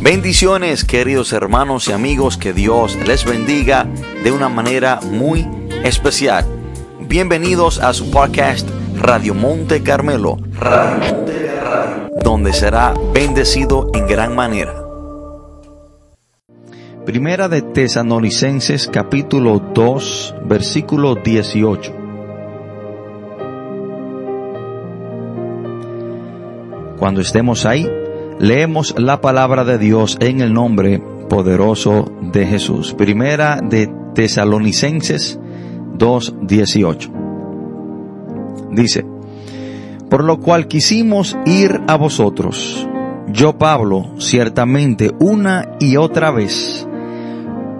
Bendiciones queridos hermanos y amigos, que Dios les bendiga de una manera muy especial. Bienvenidos a su podcast Radio Monte Carmelo, donde será bendecido en gran manera. Primera de Tesanolicenses capítulo 2 versículo 18. Cuando estemos ahí, leemos la palabra de Dios en el nombre poderoso de Jesús. Primera de Tesalonicenses 2.18. Dice, por lo cual quisimos ir a vosotros, yo Pablo, ciertamente una y otra vez,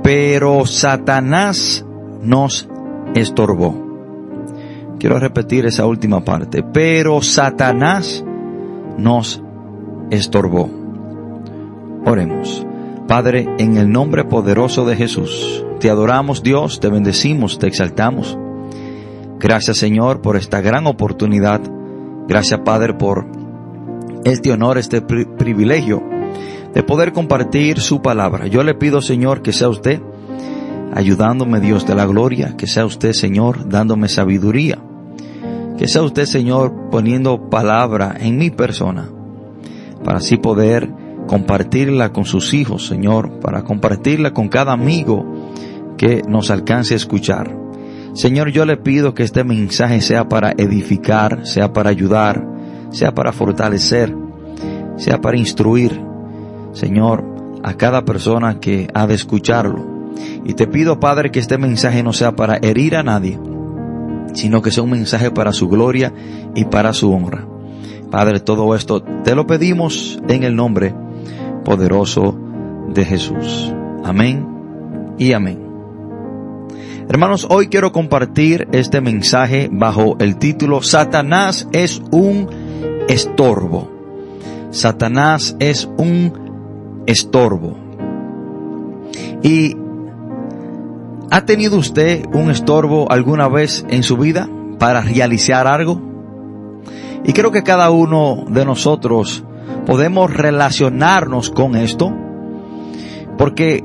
pero Satanás nos estorbó. Quiero repetir esa última parte, pero Satanás nos estorbó. Oremos. Padre, en el nombre poderoso de Jesús, te adoramos Dios, te bendecimos, te exaltamos. Gracias Señor por esta gran oportunidad. Gracias Padre por este honor, este privilegio de poder compartir su palabra. Yo le pido Señor que sea usted ayudándome Dios de la gloria, que sea usted Señor dándome sabiduría, que sea usted Señor poniendo palabra en mi persona para así poder compartirla con sus hijos, Señor, para compartirla con cada amigo que nos alcance a escuchar. Señor, yo le pido que este mensaje sea para edificar, sea para ayudar, sea para fortalecer, sea para instruir, Señor, a cada persona que ha de escucharlo. Y te pido, Padre, que este mensaje no sea para herir a nadie, sino que sea un mensaje para su gloria y para su honra. Padre, todo esto te lo pedimos en el nombre poderoso de Jesús. Amén y amén. Hermanos, hoy quiero compartir este mensaje bajo el título Satanás es un estorbo. Satanás es un estorbo. ¿Y ha tenido usted un estorbo alguna vez en su vida para realizar algo? Y creo que cada uno de nosotros podemos relacionarnos con esto, porque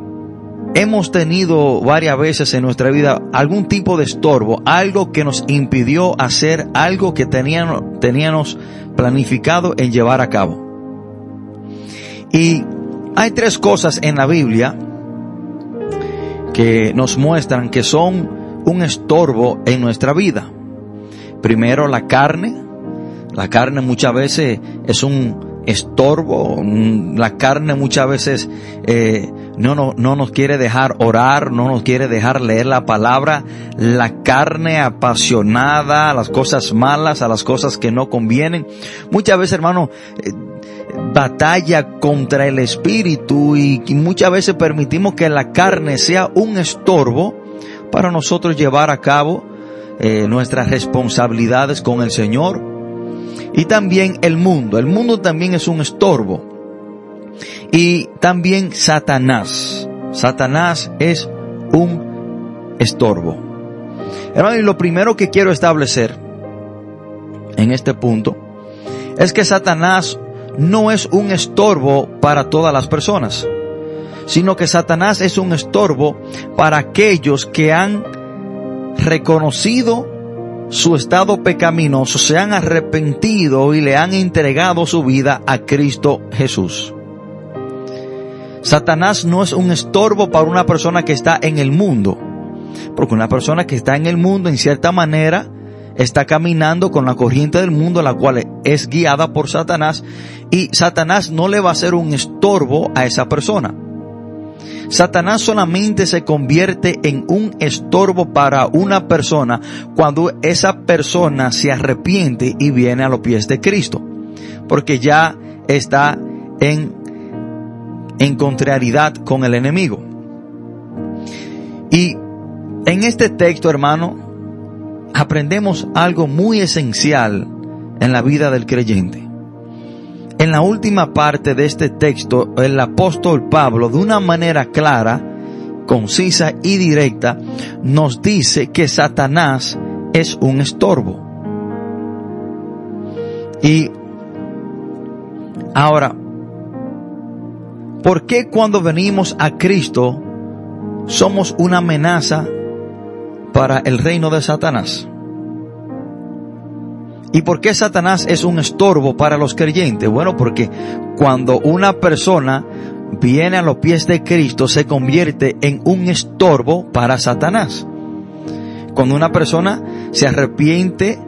hemos tenido varias veces en nuestra vida algún tipo de estorbo, algo que nos impidió hacer algo que teníamos, planificado en llevar a cabo. Y hay tres cosas en la Biblia que nos muestran que son un estorbo en nuestra vida. Primero la carne, la carne muchas veces es un estorbo, la carne muchas veces eh, no, no, no nos quiere dejar orar, no nos quiere dejar leer la palabra, la carne apasionada a las cosas malas, a las cosas que no convienen. Muchas veces, hermano, eh, batalla contra el espíritu y, muchas veces permitimos que la carne sea un estorbo para nosotros llevar a cabo eh, nuestras responsabilidades con el Señor y también el mundo. El mundo también es un estorbo. Y también Satanás. Satanás es un estorbo. Hermano, y lo primero que quiero establecer en este punto es que Satanás no es un estorbo para todas las personas, sino que Satanás es un estorbo para aquellos que han reconocido su estado pecaminoso, se han arrepentido y le han entregado su vida a Cristo Jesús. Satanás no es un estorbo para una persona que está en el mundo, porque una persona que está en el mundo en cierta manera está caminando con la corriente del mundo, la cual es guiada por Satanás, y Satanás no le va a ser un estorbo a esa persona. Satanás solamente se convierte en un estorbo para una persona cuando esa persona se arrepiente y viene a los pies de Cristo. Porque ya está en, en contrariedad con el enemigo. Y en este texto, hermano, aprendemos algo muy esencial en la vida del creyente. En la última parte de este texto, el apóstol Pablo, de una manera clara, concisa y directa, nos dice que Satanás es un estorbo. Y ahora, ¿por qué cuando venimos a Cristo somos una amenaza para el reino de Satanás? ¿Y por qué Satanás es un estorbo para los creyentes? Bueno, porque cuando una persona viene a los pies de Cristo se convierte en un estorbo para Satanás. Cuando una persona se arrepiente,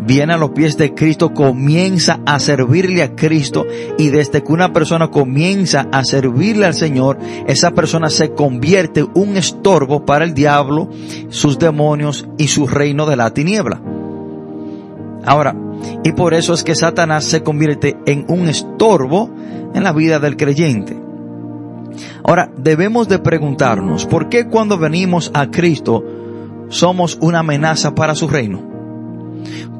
viene a los pies de Cristo, comienza a servirle a Cristo y desde que una persona comienza a servirle al Señor, esa persona se convierte en un estorbo para el diablo, sus demonios y su reino de la tiniebla. Ahora, y por eso es que Satanás se convierte en un estorbo en la vida del creyente. Ahora, debemos de preguntarnos, ¿por qué cuando venimos a Cristo somos una amenaza para su reino?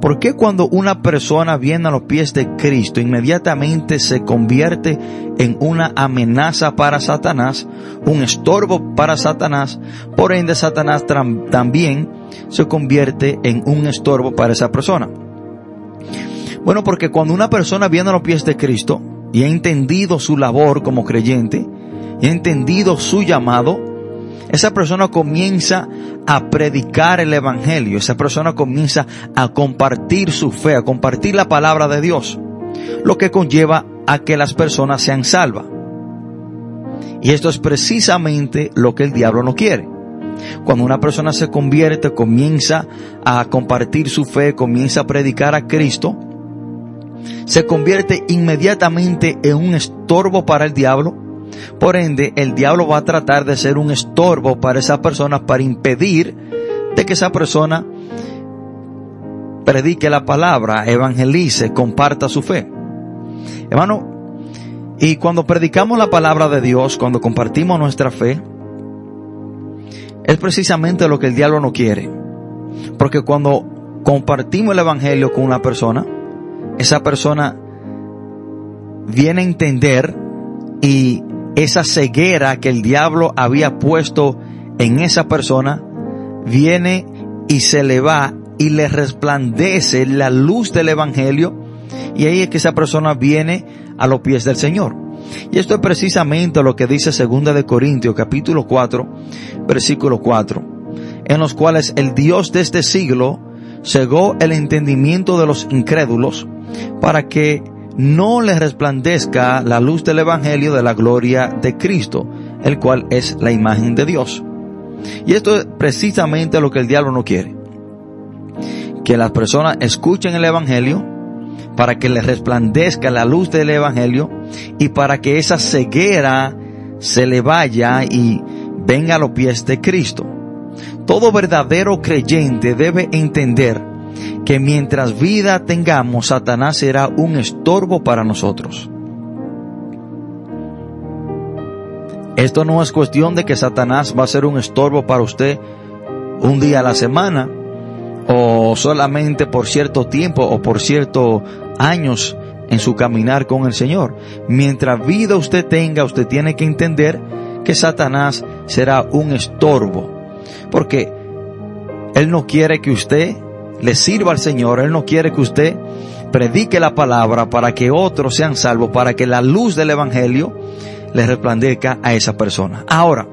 ¿Por qué cuando una persona viene a los pies de Cristo inmediatamente se convierte en una amenaza para Satanás, un estorbo para Satanás? Por ende, Satanás también se convierte en un estorbo para esa persona. Bueno, porque cuando una persona viene a los pies de Cristo y ha entendido su labor como creyente, y ha entendido su llamado, esa persona comienza a predicar el Evangelio, esa persona comienza a compartir su fe, a compartir la palabra de Dios, lo que conlleva a que las personas sean salvas. Y esto es precisamente lo que el diablo no quiere. Cuando una persona se convierte, comienza a compartir su fe, comienza a predicar a Cristo, se convierte inmediatamente en un estorbo para el diablo, por ende, el diablo va a tratar de ser un estorbo para esa persona para impedir de que esa persona predique la palabra, evangelice, comparta su fe. Hermano, y cuando predicamos la palabra de Dios, cuando compartimos nuestra fe, es precisamente lo que el diablo no quiere. Porque cuando compartimos el evangelio con una persona, esa persona viene a entender y esa ceguera que el diablo había puesto en esa persona, viene y se le va y le resplandece la luz del Evangelio y ahí es que esa persona viene a los pies del Señor. Y esto es precisamente lo que dice segunda de Corintios capítulo 4 versículo 4, en los cuales el Dios de este siglo cegó el entendimiento de los incrédulos para que no le resplandezca la luz del Evangelio de la gloria de Cristo, el cual es la imagen de Dios. Y esto es precisamente lo que el diablo no quiere. Que las personas escuchen el Evangelio para que les resplandezca la luz del Evangelio y para que esa ceguera se le vaya y venga a los pies de Cristo. Todo verdadero creyente debe entender que mientras vida tengamos, Satanás será un estorbo para nosotros. Esto no es cuestión de que Satanás va a ser un estorbo para usted un día a la semana o solamente por cierto tiempo o por ciertos años en su caminar con el Señor. Mientras vida usted tenga, usted tiene que entender que Satanás será un estorbo. Porque Él no quiere que usted le sirva al Señor. Él no quiere que usted predique la palabra para que otros sean salvos, para que la luz del Evangelio le resplandezca a esa persona. Ahora,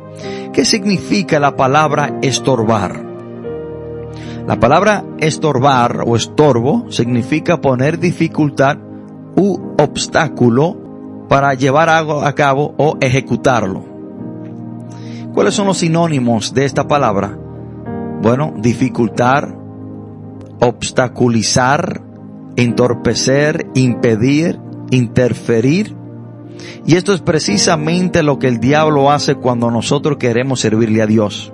¿qué significa la palabra estorbar? La palabra estorbar o estorbo significa poner dificultad u obstáculo para llevar algo a cabo o ejecutarlo. ¿Cuáles son los sinónimos de esta palabra? Bueno, dificultar, obstaculizar, entorpecer, impedir, interferir. Y esto es precisamente lo que el diablo hace cuando nosotros queremos servirle a Dios.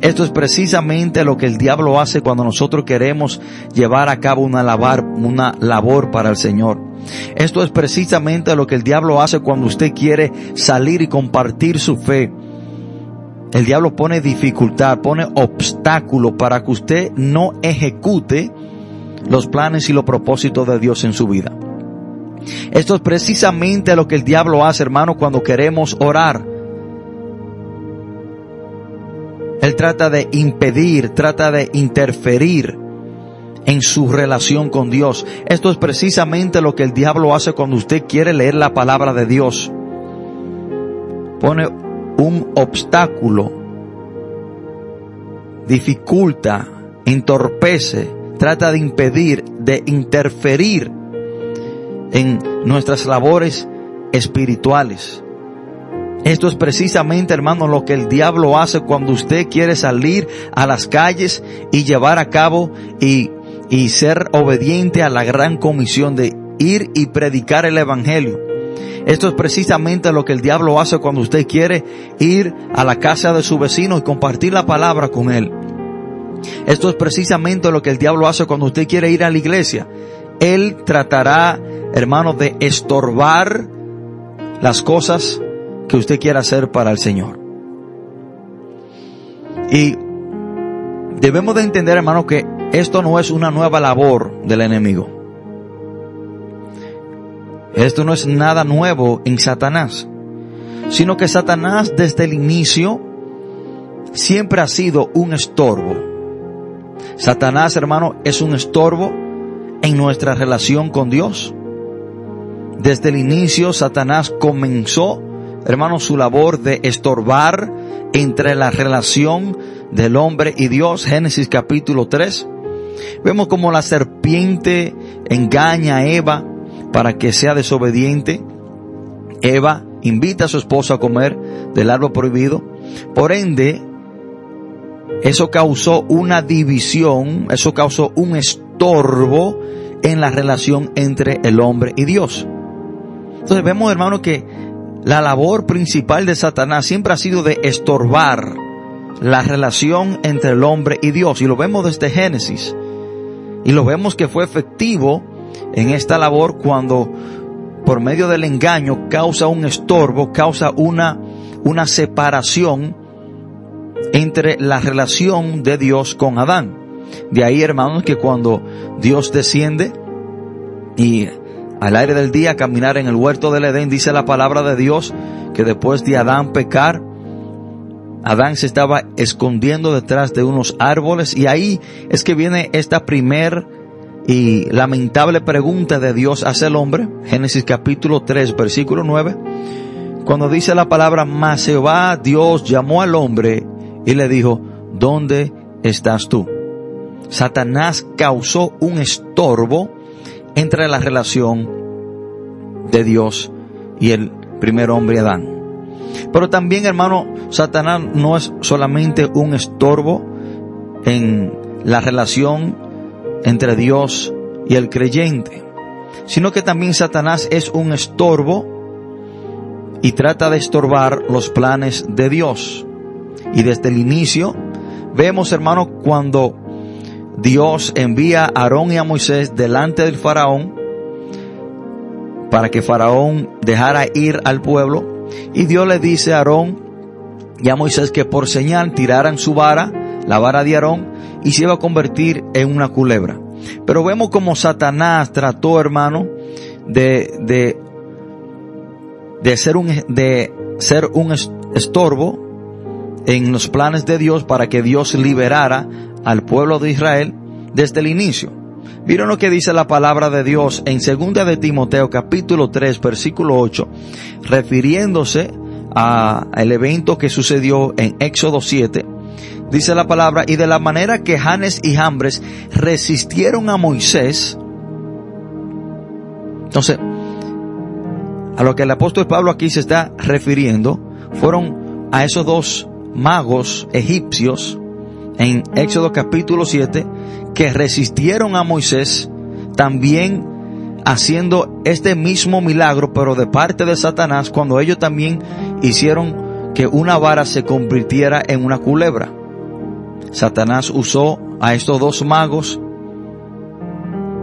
Esto es precisamente lo que el diablo hace cuando nosotros queremos llevar a cabo una una labor para el Señor. Esto es precisamente lo que el diablo hace cuando usted quiere salir y compartir su fe. El diablo pone dificultad, pone obstáculo para que usted no ejecute los planes y los propósitos de Dios en su vida. Esto es precisamente lo que el diablo hace, hermano, cuando queremos orar. Él trata de impedir, trata de interferir en su relación con Dios. Esto es precisamente lo que el diablo hace cuando usted quiere leer la palabra de Dios. pone un obstáculo, dificulta, entorpece, trata de impedir, de interferir en nuestras labores espirituales. Esto es precisamente, hermano, lo que el diablo hace cuando usted quiere salir a las calles y llevar a cabo y, y ser obediente a la gran comisión de ir y predicar el evangelio. Esto es precisamente lo que el diablo hace cuando usted quiere ir a la casa de su vecino y compartir la palabra con él. Esto es precisamente lo que el diablo hace cuando usted quiere ir a la iglesia. Él tratará, hermano, de estorbar las cosas que usted quiera hacer para el Señor. Y debemos de entender, hermano, que esto no es una nueva labor del enemigo. Esto no es nada nuevo en Satanás, sino que Satanás desde el inicio siempre ha sido un estorbo. Satanás, hermano, es un estorbo en nuestra relación con Dios. Desde el inicio Satanás comenzó hermano, su labor de estorbar entre la relación del hombre y Dios. Génesis capítulo 3. Vemos como la serpiente engaña a Eva para que sea desobediente. Eva invita a su esposo a comer del árbol prohibido. Por ende, eso causó una división, eso causó un estorbo en la relación entre el hombre y Dios. Entonces vemos, hermano, que la labor principal de Satanás siempre ha sido de estorbar la relación entre el hombre y Dios. Y lo vemos desde Génesis. Y lo vemos que fue efectivo en esta labor cuando por medio del engaño causa un estorbo, causa una, una separación entre la relación de Dios con Adán. De ahí, hermanos, que cuando Dios desciende y al aire del día caminar en el huerto del Edén, dice la palabra de Dios que después de Adán pecar, Adán se estaba escondiendo detrás de unos árboles y ahí es que viene esta primer y lamentable pregunta de Dios hacia el hombre, Génesis capítulo 3, versículo 9, cuando dice la palabra, mas Jehová Dios llamó al hombre y le dijo, ¿dónde estás tú? Satanás causó un estorbo entre la relación de Dios y el primer hombre Adán. Pero también, hermano, Satanás no es solamente un estorbo en la relación entre Dios y el creyente, sino que también Satanás es un estorbo y trata de estorbar los planes de Dios. Y desde el inicio vemos, hermano, cuando Dios envía a Aarón y a Moisés delante del faraón para que faraón dejara ir al pueblo. Y Dios le dice a Aarón y a Moisés que por señal tiraran su vara, la vara de Aarón, y se iba a convertir en una culebra. Pero vemos como Satanás trató, hermano, de, de, de ser un, de ser un estorbo en los planes de Dios para que Dios liberara al pueblo de Israel desde el inicio. Vieron lo que dice la palabra de Dios en 2 de Timoteo capítulo 3 versículo 8, refiriéndose al evento que sucedió en Éxodo 7. Dice la palabra, y de la manera que Janes y Jambres resistieron a Moisés. Entonces, a lo que el apóstol Pablo aquí se está refiriendo, fueron a esos dos magos egipcios en Éxodo capítulo 7 que resistieron a Moisés también haciendo este mismo milagro pero de parte de Satanás cuando ellos también hicieron que una vara se convirtiera en una culebra. Satanás usó a estos dos magos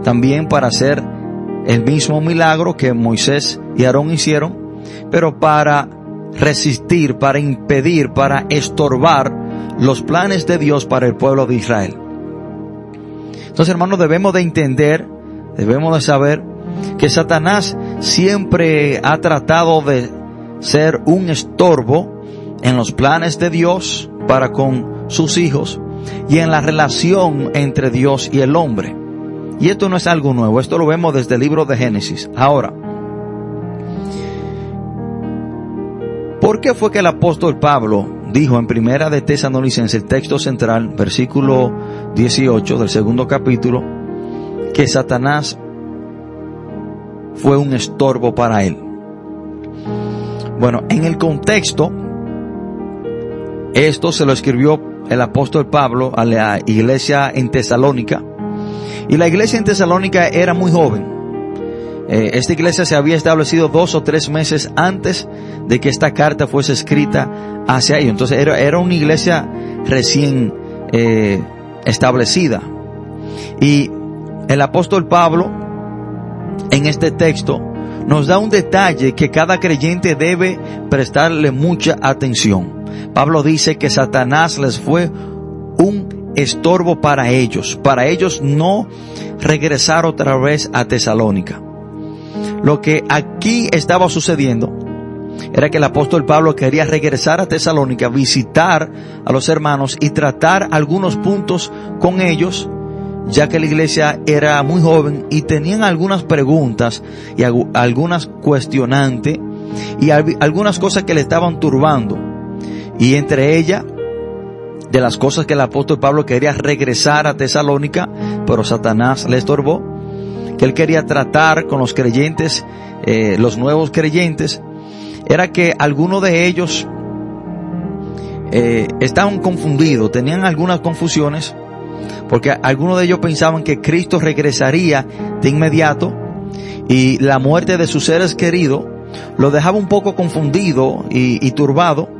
también para hacer el mismo milagro que Moisés y Aarón hicieron, pero para resistir, para impedir, para estorbar los planes de Dios para el pueblo de Israel. Entonces, hermanos, debemos de entender, debemos de saber que Satanás siempre ha tratado de ser un estorbo en los planes de Dios para con sus hijos y en la relación entre Dios y el hombre. Y esto no es algo nuevo, esto lo vemos desde el libro de Génesis. Ahora, ¿Por qué fue que el apóstol Pablo dijo en primera de Tesalonicenses, el texto central, versículo 18 del segundo capítulo, que Satanás fue un estorbo para él? Bueno, en el contexto, esto se lo escribió el apóstol Pablo a la iglesia en Tesalónica. Y la iglesia en Tesalónica era muy joven. Eh, esta iglesia se había establecido dos o tres meses antes de que esta carta fuese escrita hacia ellos. Entonces era, era una iglesia recién eh, establecida. Y el apóstol Pablo, en este texto, nos da un detalle que cada creyente debe prestarle mucha atención. Pablo dice que Satanás les fue un estorbo para ellos, para ellos no regresar otra vez a Tesalónica. Lo que aquí estaba sucediendo era que el apóstol Pablo quería regresar a Tesalónica, visitar a los hermanos y tratar algunos puntos con ellos, ya que la iglesia era muy joven y tenían algunas preguntas y algunas cuestionantes y algunas cosas que le estaban turbando. Y entre ellas, de las cosas que el apóstol Pablo quería regresar a Tesalónica, pero Satanás le estorbó, que él quería tratar con los creyentes, eh, los nuevos creyentes, era que algunos de ellos eh, estaban confundidos, tenían algunas confusiones, porque algunos de ellos pensaban que Cristo regresaría de inmediato y la muerte de sus seres queridos lo dejaba un poco confundido y turbado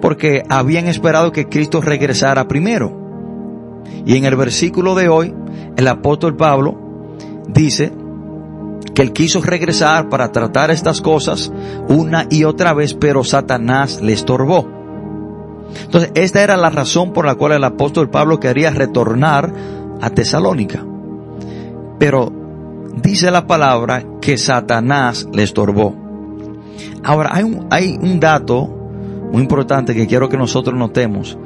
porque habían esperado que Cristo regresara primero. Y en el versículo de hoy, el apóstol Pablo dice que él quiso regresar para tratar estas cosas una y otra vez, pero Satanás le estorbó. Entonces, esta era la razón por la cual el apóstol Pablo quería retornar a Tesalónica. Pero dice la palabra que Satanás le estorbó. Ahora, hay un, hay un dato muy importante que quiero que nosotros notemos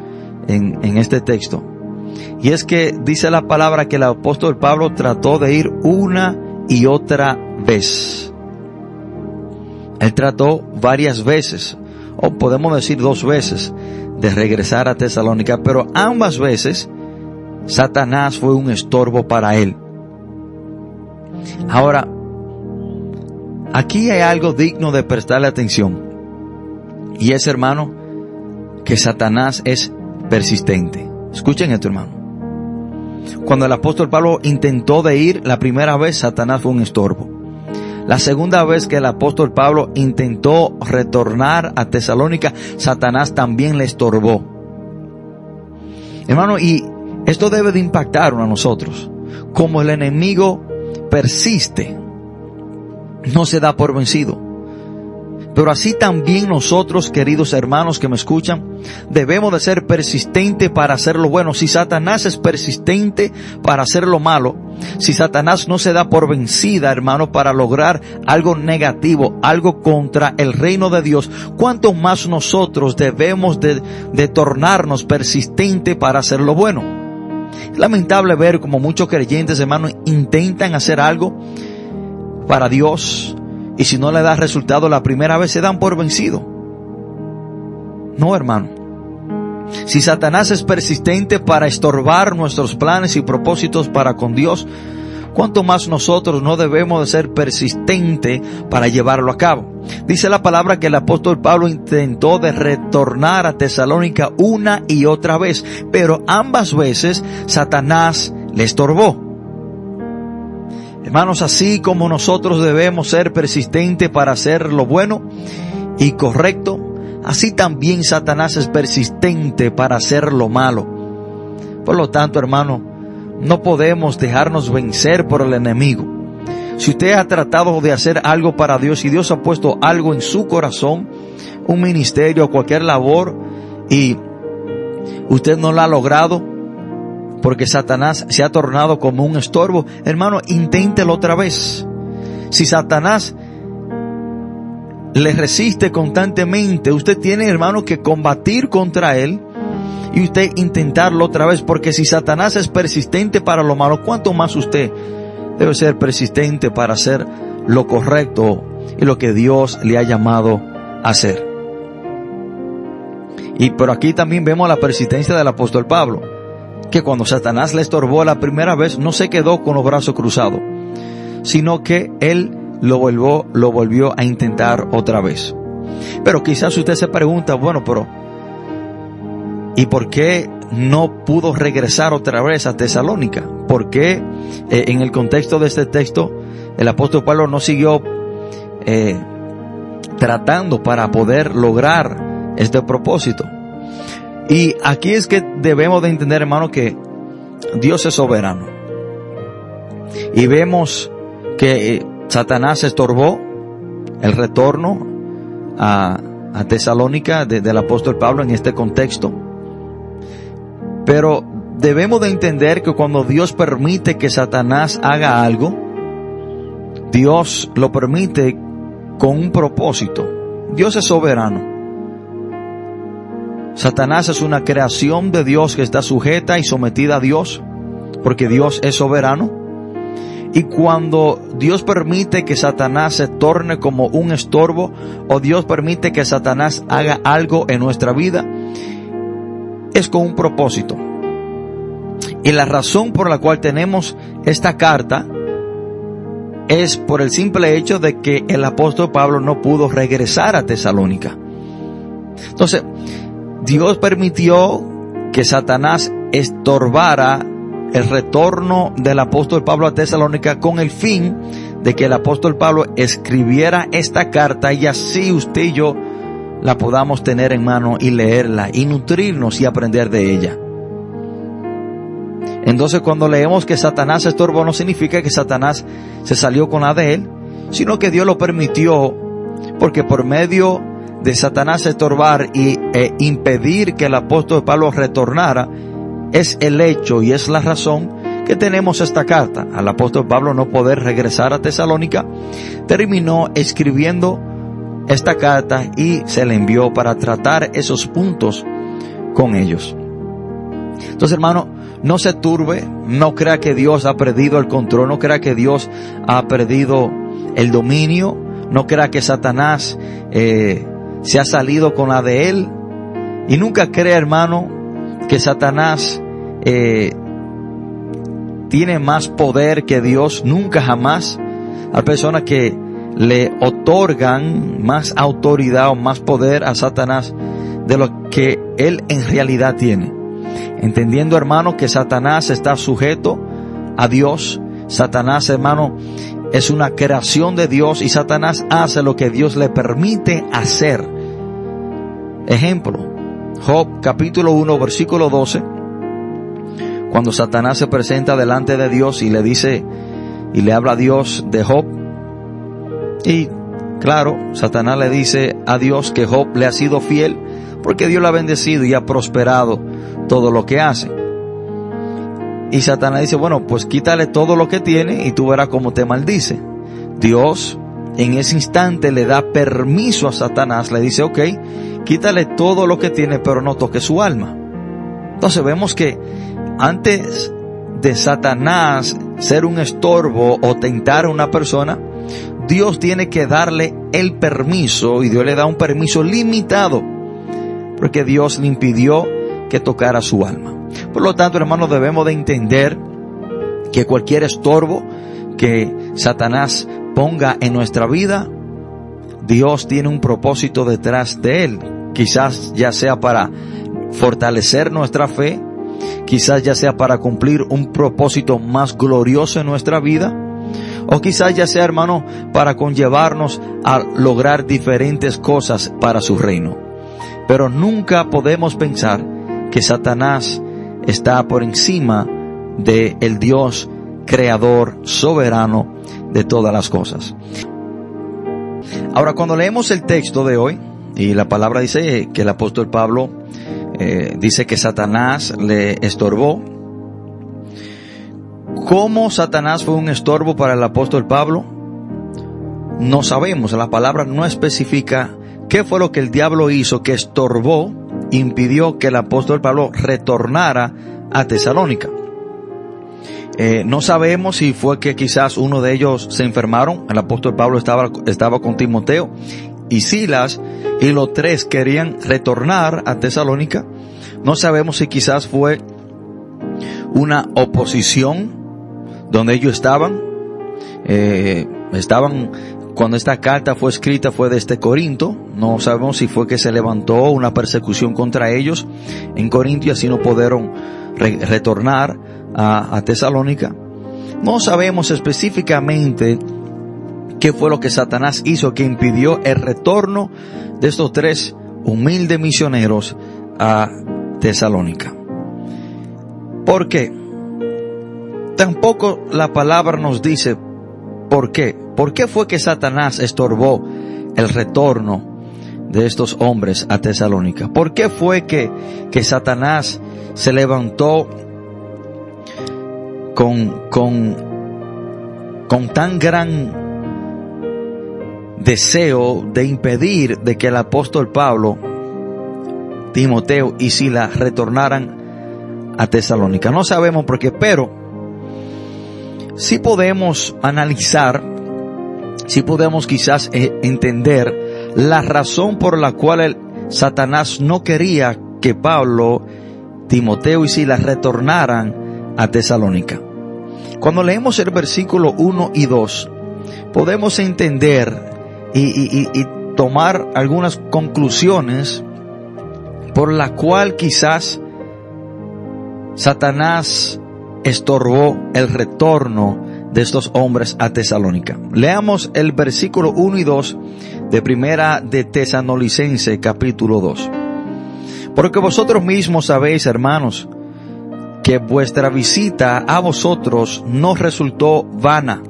en, en este texto. Y es que dice la palabra que el apóstol Pablo trató de ir una y otra vez. Él trató varias veces, o podemos decir dos veces, de regresar a Tesalónica, pero ambas veces Satanás fue un estorbo para él. Ahora, aquí hay algo digno de prestarle atención. Y es, hermano, que Satanás es persistente. Escuchen esto, hermano. Cuando el apóstol Pablo intentó de ir la primera vez, Satanás fue un estorbo. La segunda vez que el apóstol Pablo intentó retornar a Tesalónica, Satanás también le estorbó. Hermano, y esto debe de impactar a nosotros. Como el enemigo persiste, no se da por vencido. Pero así también nosotros, queridos hermanos que me escuchan, debemos de ser persistentes para hacer lo bueno. Si Satanás es persistente para hacer lo malo, si Satanás no se da por vencida, hermano, para lograr algo negativo, algo contra el reino de Dios, cuánto más nosotros debemos de, de tornarnos persistentes para hacer lo bueno. Es lamentable ver como muchos creyentes, hermanos, intentan hacer algo para Dios, y si no le da resultado la primera vez, se dan por vencido. No, hermano. Si Satanás es persistente para estorbar nuestros planes y propósitos para con Dios, cuánto más nosotros no debemos de ser persistentes para llevarlo a cabo. Dice la palabra que el apóstol Pablo intentó de retornar a Tesalónica una y otra vez, pero ambas veces Satanás le estorbó. Hermanos, así como nosotros debemos ser persistentes para hacer lo bueno y correcto, así también Satanás es persistente para hacer lo malo. Por lo tanto, hermano, no podemos dejarnos vencer por el enemigo. Si usted ha tratado de hacer algo para Dios y Dios ha puesto algo en su corazón, un ministerio, cualquier labor, y usted no lo ha logrado, porque Satanás se ha tornado como un estorbo, hermano, inténtelo otra vez. Si Satanás le resiste constantemente, usted tiene, hermano, que combatir contra él y usted intentarlo otra vez, porque si Satanás es persistente para lo malo, ¿cuánto más usted debe ser persistente para hacer lo correcto y lo que Dios le ha llamado a hacer? Y pero aquí también vemos la persistencia del apóstol Pablo, que cuando Satanás le estorbó la primera vez no se quedó con los brazos cruzados, sino que él lo volvió, lo volvió a intentar otra vez. Pero quizás usted se pregunta, bueno, pero ¿y por qué no pudo regresar otra vez a Tesalónica? ¿Por qué eh, en el contexto de este texto el apóstol Pablo no siguió eh, tratando para poder lograr este propósito? Y aquí es que debemos de entender, hermano, que Dios es soberano. Y vemos que eh, Satanás estorbó el retorno a, Tesalónica del apóstol Pablo en este contexto. Pero debemos de entender que cuando Dios permite que Satanás haga algo, Dios lo permite con un propósito. Dios es soberano. Satanás es una creación de Dios que está sujeta y sometida a Dios, porque Dios es soberano. Y cuando Dios permite que Satanás se torne como un estorbo o Dios permite que Satanás haga algo en nuestra vida, es con un propósito. Y la razón por la cual tenemos esta carta es por el simple hecho de que el apóstol Pablo no pudo regresar a Tesalónica. Entonces, Dios permitió que Satanás estorbara el retorno del apóstol Pablo a Tesalónica con el fin de que el apóstol Pablo escribiera esta carta y así usted y yo la podamos tener en mano y leerla y nutrirnos y aprender de ella. Entonces cuando leemos que Satanás estorbó no significa que Satanás se salió con la de él, sino que Dios lo permitió porque por medio de Satanás estorbar y, e impedir que el apóstol Pablo retornara, es el hecho y es la razón que tenemos esta carta. Al apóstol Pablo no poder regresar a Tesalónica, terminó escribiendo esta carta y se le envió para tratar esos puntos con ellos. Entonces, hermano, no se turbe, no crea que Dios ha perdido el control, no crea que Dios ha perdido el dominio, no crea que Satanás eh, se ha salido con la de él. Y nunca crea, hermano, que Satanás eh, tiene más poder que Dios, nunca jamás. Hay personas que le otorgan más autoridad o más poder a Satanás de lo que él en realidad tiene. Entendiendo, hermano, que Satanás está sujeto a Dios. Satanás, hermano, es una creación de Dios y Satanás hace lo que Dios le permite hacer. Ejemplo, Job capítulo 1 versículo 12 cuando Satanás se presenta delante de Dios y le dice y le habla a Dios de Job. Y claro, Satanás le dice a Dios que Job le ha sido fiel porque Dios lo ha bendecido y ha prosperado todo lo que hace. Y Satanás dice, bueno, pues quítale todo lo que tiene y tú verás cómo te maldice. Dios en ese instante le da permiso a Satanás, le dice, ok, quítale todo lo que tiene, pero no toque su alma. Entonces vemos que antes de Satanás ser un estorbo o tentar a una persona, Dios tiene que darle el permiso y Dios le da un permiso limitado porque Dios le impidió que tocara su alma. Por lo tanto, hermanos, debemos de entender que cualquier estorbo que Satanás ponga en nuestra vida, Dios tiene un propósito detrás de él. Quizás ya sea para fortalecer nuestra fe, quizás ya sea para cumplir un propósito más glorioso en nuestra vida, o quizás ya sea, hermano, para conllevarnos a lograr diferentes cosas para su reino. Pero nunca podemos pensar que Satanás está por encima de el Dios creador soberano de todas las cosas. Ahora, cuando leemos el texto de hoy, y la palabra dice que el apóstol Pablo eh, dice que Satanás le estorbó. ¿Cómo Satanás fue un estorbo para el apóstol Pablo? No sabemos, la palabra no especifica qué fue lo que el diablo hizo que estorbó, impidió que el apóstol Pablo retornara a Tesalónica. Eh, no sabemos si fue que quizás uno de ellos se enfermaron, el apóstol Pablo estaba, estaba con Timoteo y Silas y los tres querían retornar a Tesalónica. No sabemos si quizás fue una oposición donde ellos estaban. Eh, estaban cuando esta carta fue escrita fue desde este Corinto. No sabemos si fue que se levantó una persecución contra ellos en Corinto y así no pudieron retornar a, Tesalónica. No sabemos específicamente qué fue lo que Satanás hizo que impidió el retorno de estos tres humildes misioneros a Tesalónica. ¿Por qué? Tampoco la palabra nos dice por qué. ¿Por qué fue que Satanás estorbó el retorno de estos hombres a Tesalónica? ¿Por qué fue que, que Satanás se levantó con, con, con tan gran deseo de impedir de que el apóstol Pablo, Timoteo y Sila retornaran a Tesalónica. No sabemos por qué, pero sí podemos analizar, sí podemos quizás eh, entender la razón por la cual el Satanás no quería que Pablo, Timoteo y Sila retornaran a Tesalónica. Cuando leemos el versículo 1 y 2, podemos entender y, tomar algunas conclusiones por la cual quizás Satanás estorbó el retorno de estos hombres a Tesalónica. Leamos el versículo 1 y 2 de primera de Tesanolicense capítulo 2. Porque vosotros mismos sabéis, hermanos, que vuestra visita a vosotros no resultó vana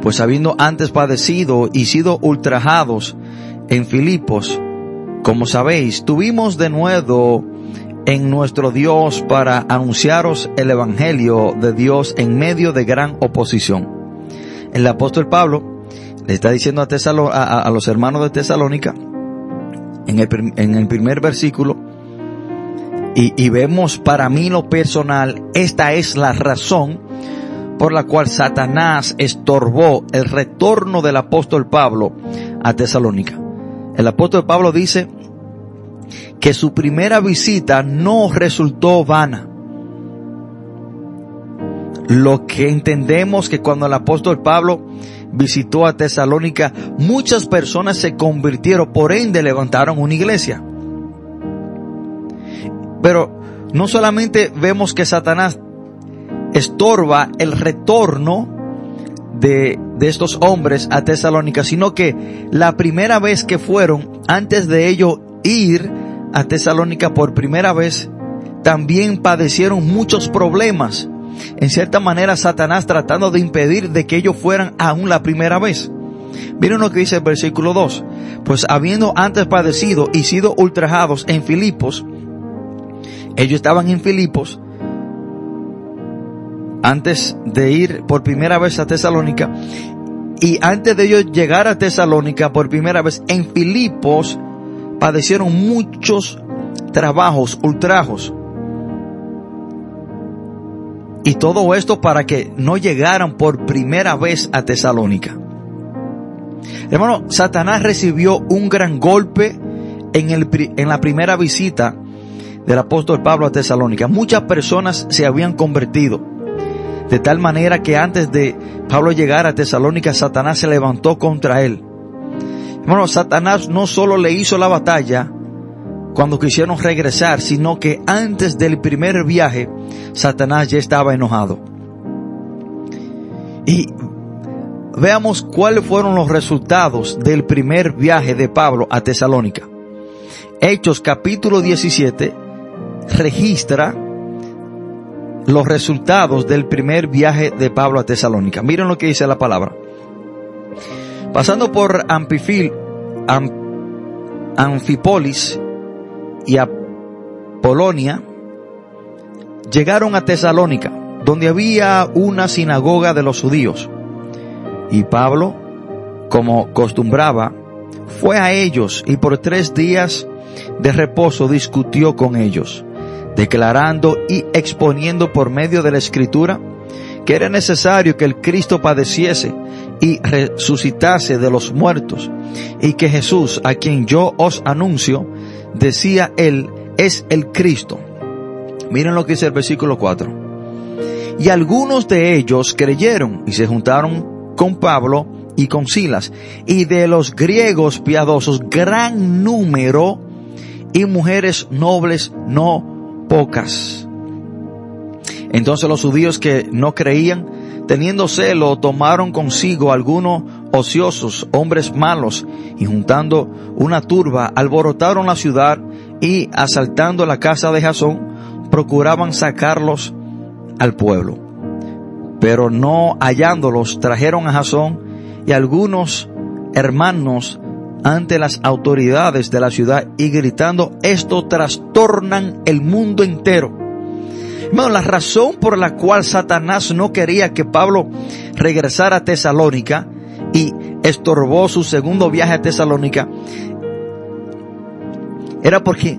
pues habiendo antes padecido y sido ultrajados en Filipos, como sabéis, tuvimos de nuevo en nuestro Dios para anunciaros el Evangelio de Dios en medio de gran oposición. El apóstol Pablo le está diciendo a, a, los hermanos de Tesalónica, en el, en el primer versículo, y, vemos para mí lo personal, esta es la razón por la cual Satanás estorbó el retorno del apóstol Pablo a Tesalónica. El apóstol Pablo dice que su primera visita no resultó vana. Lo que entendemos que cuando el apóstol Pablo visitó a Tesalónica, muchas personas se convirtieron, por ende levantaron una iglesia. Pero no solamente vemos que Satanás estorba el retorno de, de estos hombres a Tesalónica, sino que la primera vez que fueron, antes de ellos ir a Tesalónica por primera vez, también padecieron muchos problemas. En cierta manera, Satanás tratando de impedir de que ellos fueran aún la primera vez. Miren lo que dice el versículo 2. Pues habiendo antes padecido y sido ultrajados en Filipos, ellos estaban en Filipos, antes de ir por primera vez a Tesalónica y antes de ellos llegar a Tesalónica por primera vez en Filipos padecieron muchos trabajos, ultrajos. Y todo esto para que no llegaran por primera vez a Tesalónica. Hermano, Satanás recibió un gran golpe en, el, en la primera visita del apóstol Pablo a Tesalónica. Muchas personas se habían convertido. De tal manera que antes de Pablo llegar a Tesalónica, Satanás se levantó contra él. Bueno, Satanás no solo le hizo la batalla cuando quisieron regresar, sino que antes del primer viaje, Satanás ya estaba enojado. Y veamos cuáles fueron los resultados del primer viaje de Pablo a Tesalónica. Hechos capítulo 17 registra los resultados del primer viaje de Pablo a Tesalónica. Miren lo que dice la palabra. Pasando por Ampifil, y a Polonia, llegaron a Tesalónica, donde había una sinagoga de los judíos. Y Pablo, como costumbraba, fue a ellos y por tres días de reposo discutió con ellos declarando y exponiendo por medio de la escritura que era necesario que el Cristo padeciese y resucitase de los muertos, y que Jesús, a quien yo os anuncio, decía él, es el Cristo. Miren lo que dice el versículo 4. Y algunos de ellos creyeron y se juntaron con Pablo y con Silas. Y de los griegos piadosos, gran número y mujeres nobles no pocas. Entonces los judíos que no creían, teniendo celo, tomaron consigo algunos ociosos, hombres malos, y juntando una turba, alborotaron la ciudad y asaltando la casa de Jasón, procuraban sacarlos al pueblo. Pero no hallándolos, trajeron a Jasón y algunos hermanos ante las autoridades de la ciudad y gritando, esto trastornan el mundo entero. Bueno, la razón por la cual Satanás no quería que Pablo regresara a Tesalónica y estorbó su segundo viaje a Tesalónica era porque,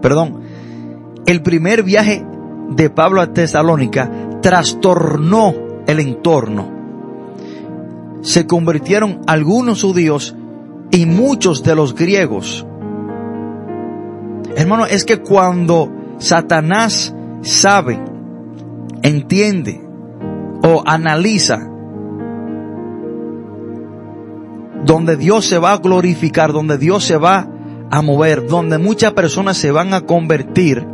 perdón, el primer viaje de Pablo a Tesalónica trastornó el entorno. Se convirtieron algunos judíos y muchos de los griegos. Hermano, es que cuando Satanás sabe, entiende o analiza donde Dios se va a glorificar, donde Dios se va a mover, donde muchas personas se van a convertir,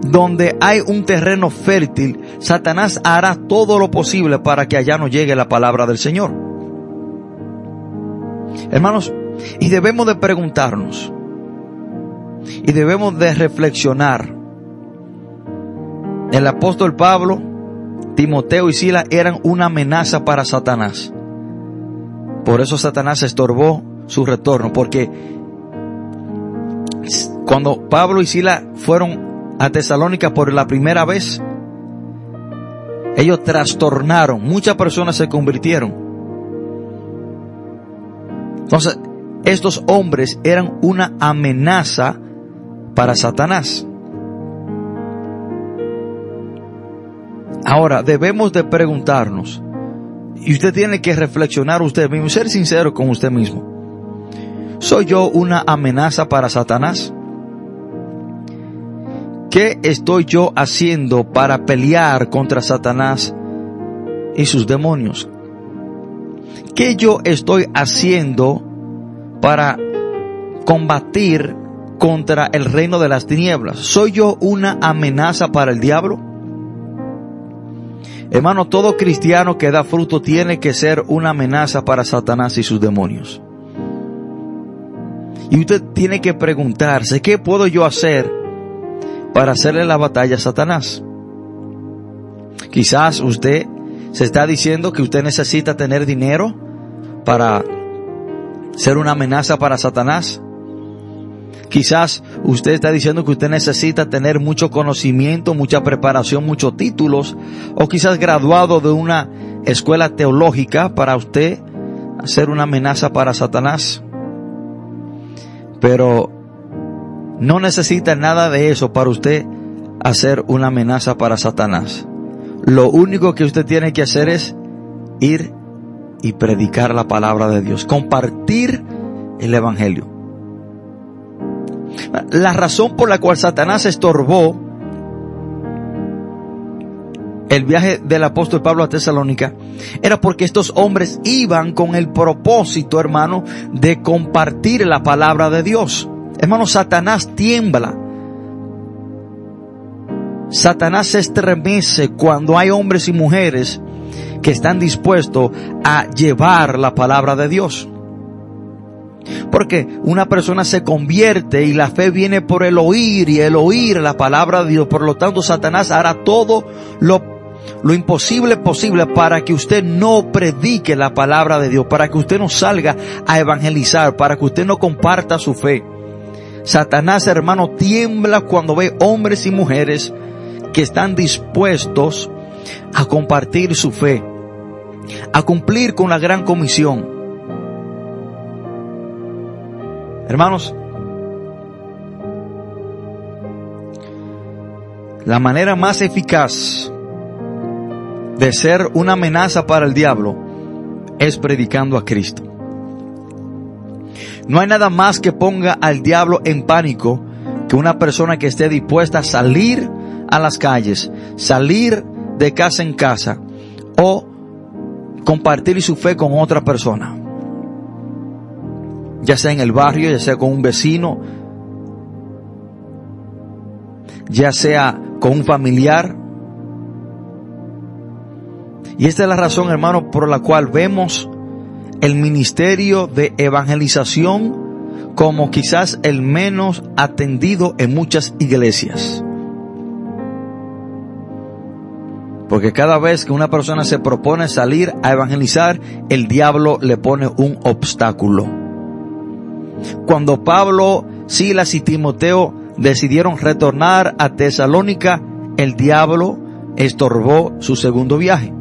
donde hay un terreno fértil, Satanás hará todo lo posible para que allá no llegue la palabra del Señor. Hermanos, y debemos de preguntarnos, y debemos de reflexionar. El apóstol Pablo, Timoteo y Sila eran una amenaza para Satanás. Por eso Satanás estorbó su retorno, porque cuando Pablo y Sila fueron a Tesalónica por la primera vez, ellos trastornaron, muchas personas se convirtieron. Entonces, estos hombres eran una amenaza para Satanás. Ahora, debemos de preguntarnos, y usted tiene que reflexionar usted mismo, ser sincero con usted mismo. ¿Soy yo una amenaza para Satanás? ¿Qué estoy yo haciendo para pelear contra Satanás y sus demonios? ¿Qué yo estoy haciendo para combatir contra el reino de las tinieblas? ¿Soy yo una amenaza para el diablo? Hermano, todo cristiano que da fruto tiene que ser una amenaza para Satanás y sus demonios. Y usted tiene que preguntarse, ¿qué puedo yo hacer para hacerle la batalla a Satanás? Quizás usted se está diciendo que usted necesita tener dinero para ser una amenaza para Satanás. Quizás usted está diciendo que usted necesita tener mucho conocimiento, mucha preparación, muchos títulos, o quizás graduado de una escuela teológica para usted hacer una amenaza para Satanás. Pero no necesita nada de eso para usted hacer una amenaza para Satanás. Lo único que usted tiene que hacer es ir y predicar la palabra de Dios, compartir el Evangelio. La razón por la cual Satanás estorbó el viaje del apóstol Pablo a Tesalónica era porque estos hombres iban con el propósito, hermano, de compartir la palabra de Dios. Hermano, Satanás tiembla. Satanás se estremece cuando hay hombres y mujeres que están dispuestos a llevar la palabra de Dios. Porque una persona se convierte y la fe viene por el oír y el oír la palabra de Dios. Por lo tanto, Satanás hará todo lo, lo imposible posible para que usted no predique la palabra de Dios, para que usted no salga a evangelizar, para que usted no comparta su fe. Satanás, hermano, tiembla cuando ve hombres y mujeres que están dispuestos a compartir su fe, a cumplir con la gran comisión. Hermanos, la manera más eficaz de ser una amenaza para el diablo es predicando a Cristo. No hay nada más que ponga al diablo en pánico que una persona que esté dispuesta a salir a las calles, salir de casa en casa o compartir su fe con otra persona. Ya sea en el barrio, ya sea con un vecino, ya sea con un familiar. Y esta es la razón, hermano, por la cual vemos el ministerio de evangelización como quizás el menos atendido en muchas iglesias. Porque cada vez que una persona se propone salir a evangelizar, el diablo le pone un obstáculo. Cuando Pablo, Silas y Timoteo decidieron retornar a Tesalónica, el diablo estorbó su segundo viaje.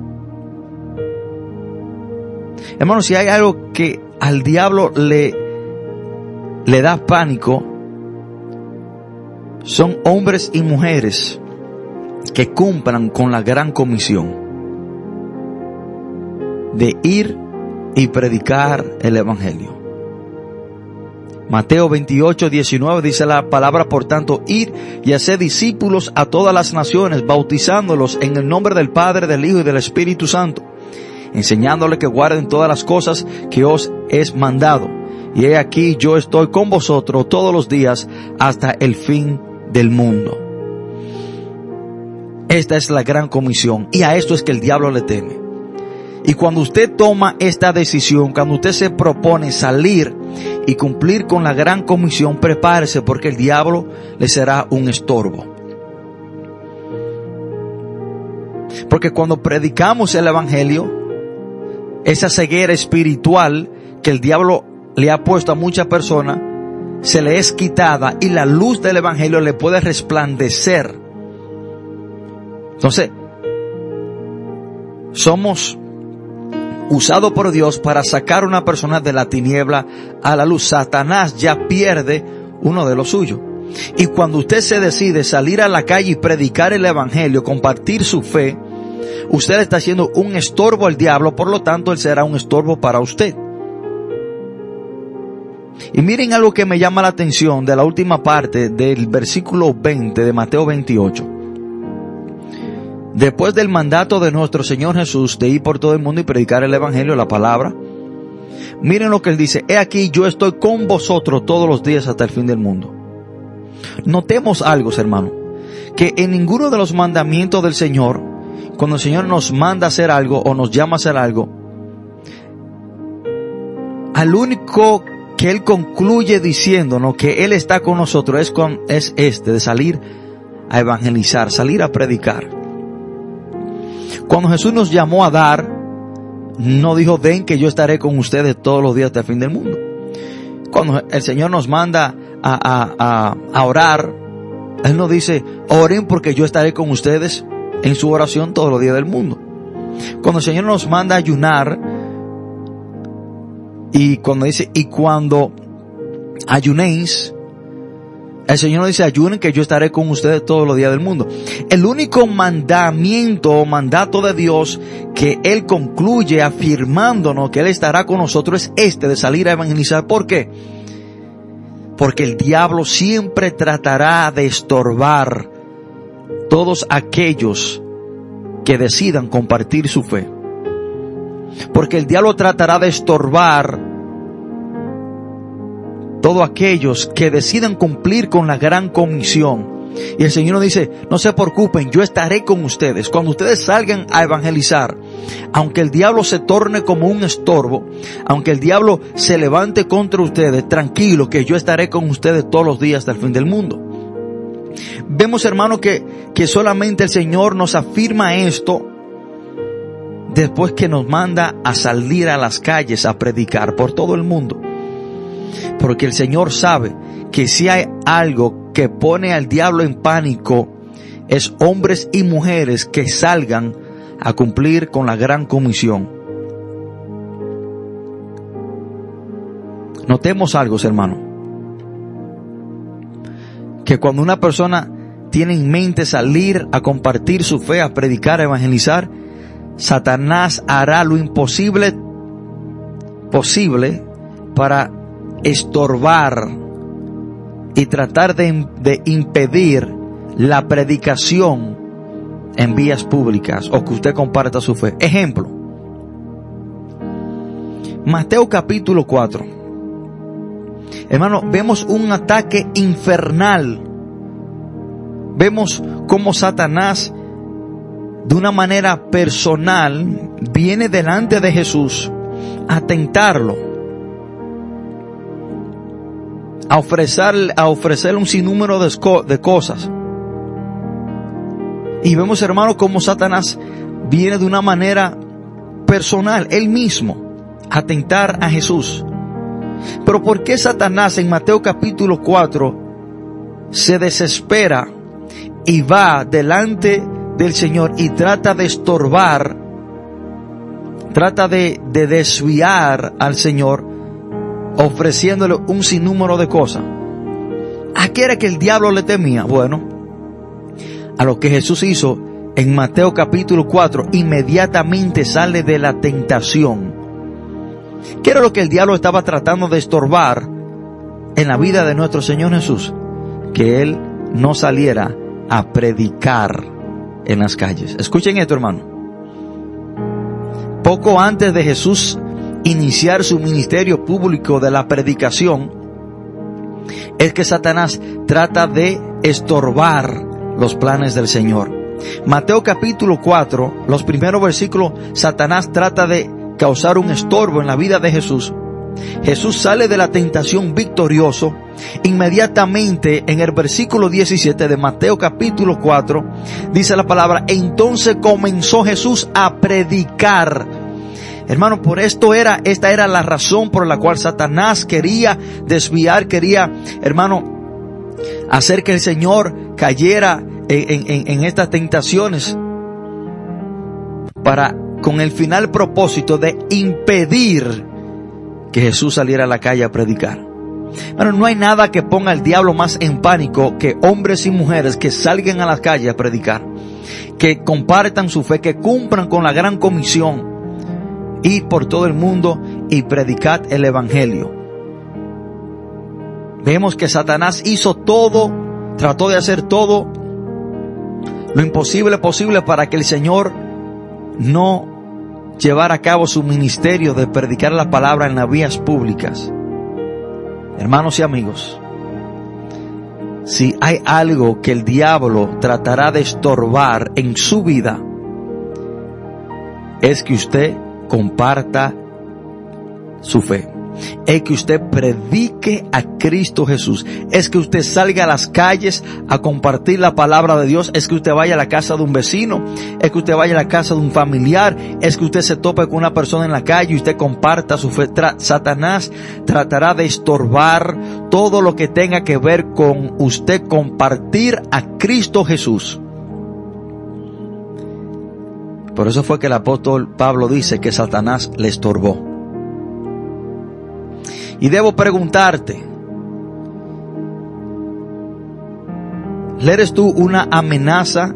Hermanos, si hay algo que al diablo le, le da pánico, son hombres y mujeres que cumplan con la gran comisión de ir y predicar el Evangelio. Mateo 28, 19 dice la palabra, por tanto, ir y hacer discípulos a todas las naciones, bautizándolos en el nombre del Padre, del Hijo y del Espíritu Santo, enseñándoles que guarden todas las cosas que os es mandado. Y he aquí yo estoy con vosotros todos los días hasta el fin del mundo. Esta es la gran comisión y a esto es que el diablo le teme. Y cuando usted toma esta decisión, cuando usted se propone salir y cumplir con la gran comisión, prepárese porque el diablo le será un estorbo. Porque cuando predicamos el Evangelio, esa ceguera espiritual que el diablo le ha puesto a muchas personas, se le es quitada y la luz del Evangelio le puede resplandecer. Entonces, somos usado por Dios para sacar a una persona de la tiniebla a la luz. Satanás ya pierde uno de los suyos. Y cuando usted se decide salir a la calle y predicar el Evangelio, compartir su fe, usted está haciendo un estorbo al diablo, por lo tanto él será un estorbo para usted. Y miren algo que me llama la atención de la última parte del versículo 20 de Mateo 28. Después del mandato de nuestro Señor Jesús de ir por todo el mundo y predicar el Evangelio, la palabra, miren lo que Él dice, he aquí yo estoy con vosotros todos los días hasta el fin del mundo. Notemos algo, hermano, que en ninguno de los mandamientos del Señor, cuando el Señor nos manda a hacer algo o nos llama a hacer algo, al único que Él concluye diciéndonos que Él está con nosotros es, con, es este, de salir a evangelizar, salir a predicar. Cuando Jesús nos llamó a dar, no dijo, ven que yo estaré con ustedes todos los días hasta el fin del mundo. Cuando el Señor nos manda a, a, orar, Él nos dice, oren porque yo estaré con ustedes en su oración todos los días del mundo. Cuando el Señor nos manda ayunar, y cuando dice, y cuando ayunéis, el Señor nos dice, ayunen que yo estaré con ustedes todos los días del mundo. El único mandamiento o mandato de Dios que Él concluye afirmándonos que Él estará con nosotros es este de salir a evangelizar. ¿Por qué? Porque el diablo siempre tratará de estorbar todos aquellos que decidan compartir su fe. Porque el diablo tratará de estorbar todos aquellos que decidan cumplir con la gran comisión. Y el Señor nos dice, no se preocupen, yo estaré con ustedes. Cuando ustedes salgan a evangelizar, aunque el diablo se torne como un estorbo, aunque el diablo se levante contra ustedes, tranquilo que yo estaré con ustedes todos los días hasta el fin del mundo. Vemos hermano que, que solamente el Señor nos afirma esto después que nos manda a salir a las calles a predicar por todo el mundo. Porque el Señor sabe que si hay algo que pone al diablo en pánico, es hombres y mujeres que salgan a cumplir con la gran comisión. Notemos algo, hermano. Que cuando una persona tiene en mente salir a compartir su fe, a predicar, a evangelizar, Satanás hará lo imposible posible para estorbar y tratar de, impedir la predicación en vías públicas o que usted comparta su fe. Ejemplo, Mateo capítulo 4. Hermano, vemos un ataque infernal. Vemos cómo Satanás de una manera personal viene delante de Jesús a tentarlo, a ofrecerle, a un sinnúmero de, de cosas. Y vemos, hermano, cómo Satanás viene de una manera personal, él mismo, a tentar a Jesús. Pero ¿por qué Satanás en Mateo capítulo 4 se desespera y va delante del Señor y trata de estorbar, trata de, de desviar al Señor ofreciéndole un sinnúmero de cosas? ¿A qué era que el diablo le temía? Bueno, a lo que Jesús hizo en Mateo capítulo 4, inmediatamente sale de la tentación. ¿Qué era lo que el diablo estaba tratando de estorbar en la vida de nuestro Señor Jesús? Que Él no saliera a predicar en las calles. Escuchen esto, hermano. Poco antes de Jesús iniciar su ministerio público de la predicación, es que Satanás trata de estorbar los planes del Señor. Mateo capítulo 4, los primeros versículos, Satanás trata de causar un estorbo en la vida de Jesús. Jesús sale de la tentación victorioso. Inmediatamente en el versículo 17 de Mateo capítulo 4 dice la palabra, entonces comenzó Jesús a predicar. Hermano, por esto era, esta era la razón por la cual Satanás quería desviar, quería, hermano, hacer que el Señor cayera en, estas tentaciones para con el final propósito de impedir que Jesús saliera a la calle a predicar. Bueno, no hay nada que ponga al diablo más en pánico que hombres y mujeres que salgan a las calles a predicar, que compartan su fe, que cumplan con la gran comisión, ir por todo el mundo y predicar el evangelio. Vemos que Satanás hizo todo, trató de hacer todo lo imposible posible para que el Señor no llevara a cabo su ministerio de predicar la palabra en las vías públicas. Hermanos y amigos, si hay algo que el diablo tratará de estorbar en su vida, es que usted comparta su fe es que usted predique a Cristo Jesús. Es que usted salga a las calles a compartir la palabra de Dios. Es que usted vaya a la casa de un vecino. Es que usted vaya a la casa de un familiar. Es que usted se tope con una persona en la calle y usted comparta su fe. Satanás tratará de estorbar todo lo que tenga que ver con usted compartir a Cristo Jesús. Por eso fue que el apóstol Pablo dice que Satanás le estorbó. Y debo preguntarte, ¿eres tú una amenaza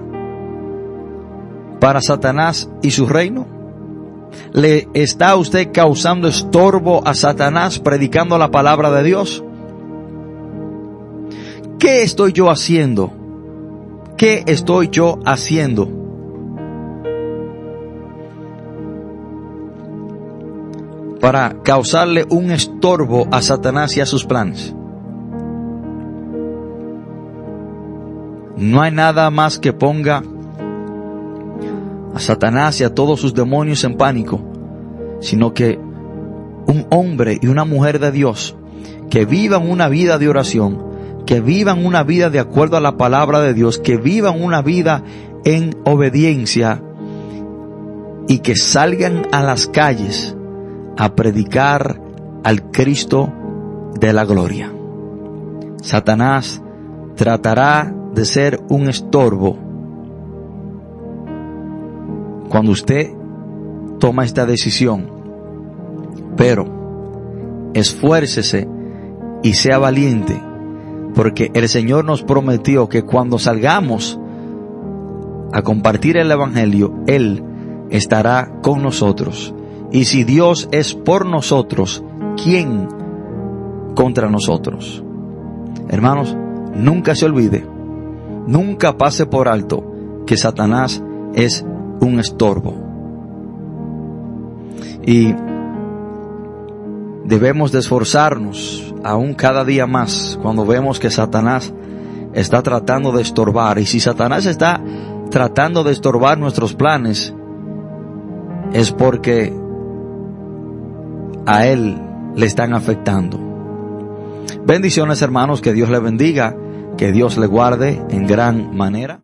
para Satanás y su reino? ¿Le está usted causando estorbo a Satanás predicando la palabra de Dios? ¿Qué estoy yo haciendo? ¿Qué estoy yo haciendo? Para causarle un estorbo a Satanás y a sus planes. No hay nada más que ponga a Satanás y a todos sus demonios en pánico, sino que un hombre y una mujer de Dios que vivan una vida de oración, que vivan una vida de acuerdo a la palabra de Dios, que vivan una vida en obediencia y que salgan a las calles a predicar al Cristo de la gloria. Satanás tratará de ser un estorbo cuando usted toma esta decisión. Pero esfuércese y sea valiente, porque el Señor nos prometió que cuando salgamos a compartir el Evangelio, Él estará con nosotros. Y si Dios es por nosotros, ¿quién contra nosotros? Hermanos, nunca se olvide, nunca pase por alto que Satanás es un estorbo. Y debemos de esforzarnos aún cada día más cuando vemos que Satanás está tratando de estorbar. Y si Satanás está tratando de estorbar nuestros planes, es porque a él le están afectando. Bendiciones hermanos, que Dios le bendiga, que Dios le guarde en gran manera.